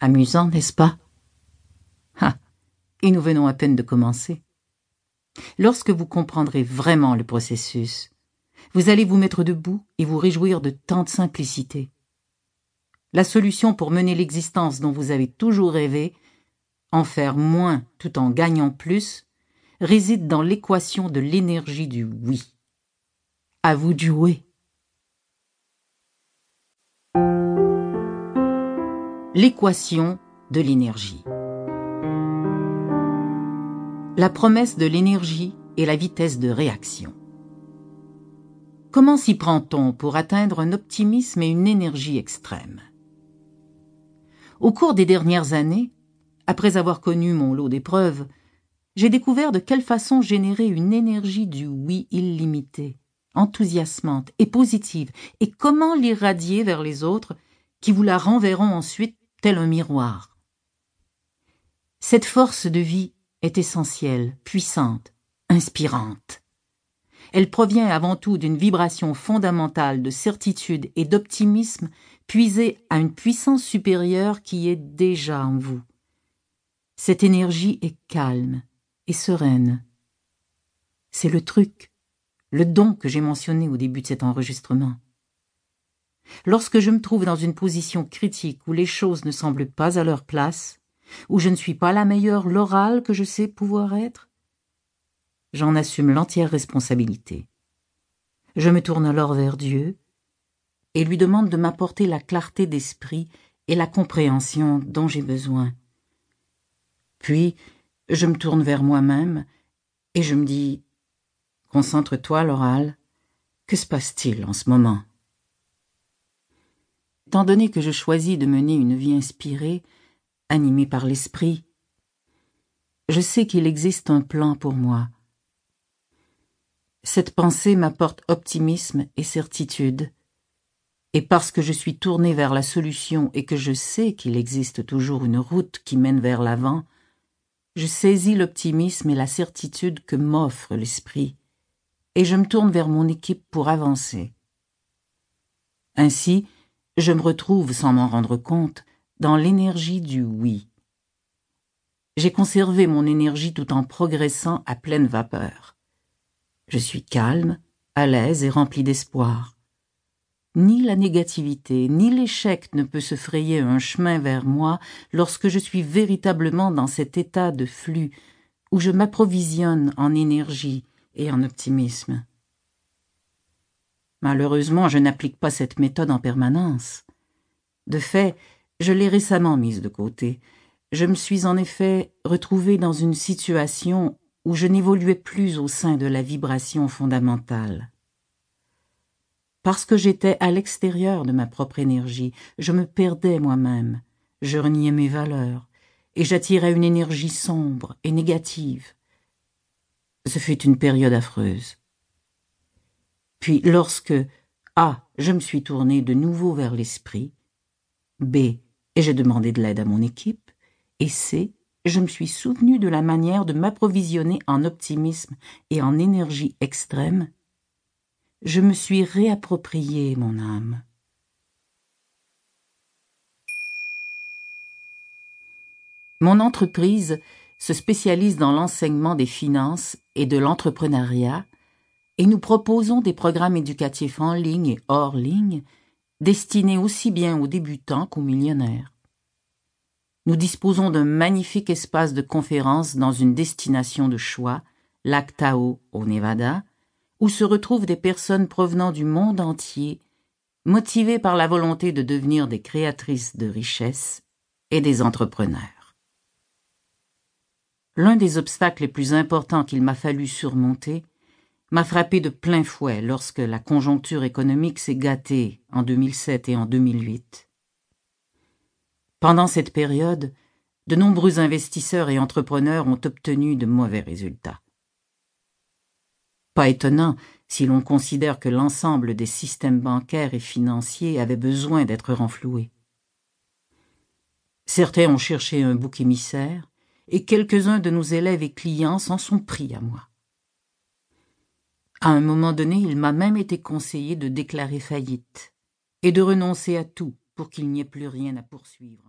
Amusant, n'est-ce pas? Ah, et nous venons à peine de commencer. Lorsque vous comprendrez vraiment le processus, vous allez vous mettre debout et vous réjouir de tant de simplicité. La solution pour mener l'existence dont vous avez toujours rêvé, en faire moins tout en gagnant plus, réside dans l'équation de l'énergie du oui. À vous de jouer. L'équation de l'énergie. La promesse de l'énergie et la vitesse de réaction. Comment s'y prend-on pour atteindre un optimisme et une énergie extrême Au cours des dernières années, après avoir connu mon lot d'épreuves, j'ai découvert de quelle façon générer une énergie du oui illimité, enthousiasmante et positive, et comment l'irradier vers les autres qui vous la renverront ensuite tel un miroir. Cette force de vie est essentielle, puissante, inspirante. Elle provient avant tout d'une vibration fondamentale de certitude et d'optimisme puisée à une puissance supérieure qui est déjà en vous. Cette énergie est calme et sereine. C'est le truc, le don que j'ai mentionné au début de cet enregistrement. Lorsque je me trouve dans une position critique où les choses ne semblent pas à leur place, où je ne suis pas la meilleure l'oral que je sais pouvoir être, j'en assume l'entière responsabilité. Je me tourne alors vers Dieu et lui demande de m'apporter la clarté d'esprit et la compréhension dont j'ai besoin. Puis, je me tourne vers moi-même et je me dis Concentre-toi, l'oral. Que se passe-t-il en ce moment? Étant donné que je choisis de mener une vie inspirée, animée par l'esprit, je sais qu'il existe un plan pour moi. Cette pensée m'apporte optimisme et certitude, et parce que je suis tourné vers la solution et que je sais qu'il existe toujours une route qui mène vers l'avant, je saisis l'optimisme et la certitude que m'offre l'esprit, et je me tourne vers mon équipe pour avancer. Ainsi, je me retrouve, sans m'en rendre compte, dans l'énergie du oui. J'ai conservé mon énergie tout en progressant à pleine vapeur. Je suis calme, à l'aise et rempli d'espoir. Ni la négativité, ni l'échec ne peut se frayer un chemin vers moi lorsque je suis véritablement dans cet état de flux où je m'approvisionne en énergie et en optimisme. Malheureusement, je n'applique pas cette méthode en permanence. De fait, je l'ai récemment mise de côté. Je me suis en effet retrouvé dans une situation où je n'évoluais plus au sein de la vibration fondamentale. Parce que j'étais à l'extérieur de ma propre énergie, je me perdais moi-même, je reniais mes valeurs, et j'attirais une énergie sombre et négative. Ce fut une période affreuse. Puis lorsque A. Je me suis tourné de nouveau vers l'esprit, B. J'ai demandé de l'aide à mon équipe, et C. Je me suis souvenu de la manière de m'approvisionner en optimisme et en énergie extrême. Je me suis réapproprié mon âme. Mon entreprise se spécialise dans l'enseignement des finances et de l'entrepreneuriat et nous proposons des programmes éducatifs en ligne et hors ligne destinés aussi bien aux débutants qu'aux millionnaires. Nous disposons d'un magnifique espace de conférences dans une destination de choix, Lac Tahoe au Nevada, où se retrouvent des personnes provenant du monde entier, motivées par la volonté de devenir des créatrices de richesses et des entrepreneurs. L'un des obstacles les plus importants qu'il m'a fallu surmonter m'a frappé de plein fouet lorsque la conjoncture économique s'est gâtée en 2007 et en 2008. Pendant cette période, de nombreux investisseurs et entrepreneurs ont obtenu de mauvais résultats. Pas étonnant si l'on considère que l'ensemble des systèmes bancaires et financiers avait besoin d'être renfloués. Certains ont cherché un bouc émissaire, et quelques-uns de nos élèves et clients s'en sont pris à moi. À un moment donné, il m'a même été conseillé de déclarer faillite et de renoncer à tout pour qu'il n'y ait plus rien à poursuivre.